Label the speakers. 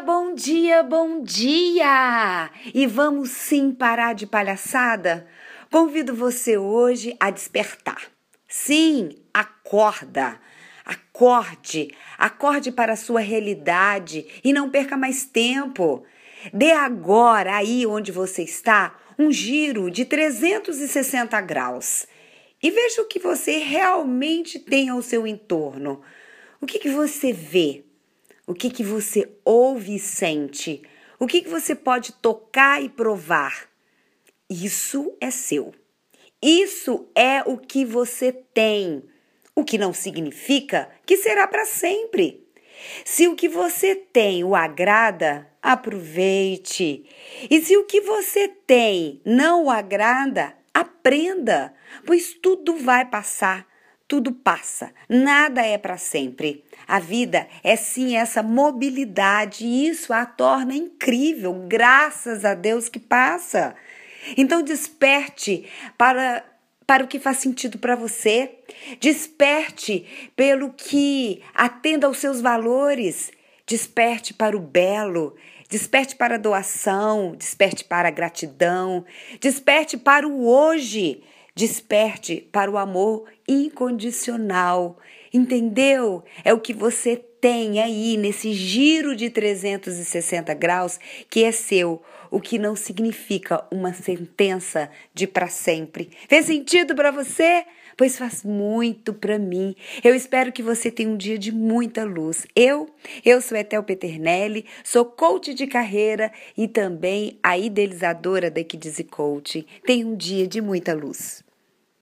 Speaker 1: bom dia, bom dia! E vamos sim parar de palhaçada? Convido você hoje a despertar. Sim, acorda. Acorde, acorde para a sua realidade e não perca mais tempo. Dê agora, aí onde você está, um giro de 360 graus e veja o que você realmente tem ao seu entorno. O que, que você vê? O que, que você ouve e sente? O que, que você pode tocar e provar? Isso é seu. Isso é o que você tem. O que não significa que será para sempre. Se o que você tem o agrada, aproveite. E se o que você tem não o agrada, aprenda, pois tudo vai passar tudo passa, nada é para sempre. A vida é sim essa mobilidade e isso a torna incrível, graças a Deus que passa. Então desperte para para o que faz sentido para você. Desperte pelo que atenda aos seus valores. Desperte para o belo, desperte para a doação, desperte para a gratidão, desperte para o hoje. Desperte para o amor incondicional. Entendeu? É o que você tem aí nesse giro de 360 graus que é seu, o que não significa uma sentença de para sempre. Fez sentido para você? Pois faz muito para mim. Eu espero que você tenha um dia de muita luz. Eu, eu sou Etel Peternelli, sou coach de carreira e também a idealizadora da Equidize Coach. Tenha um dia de muita luz.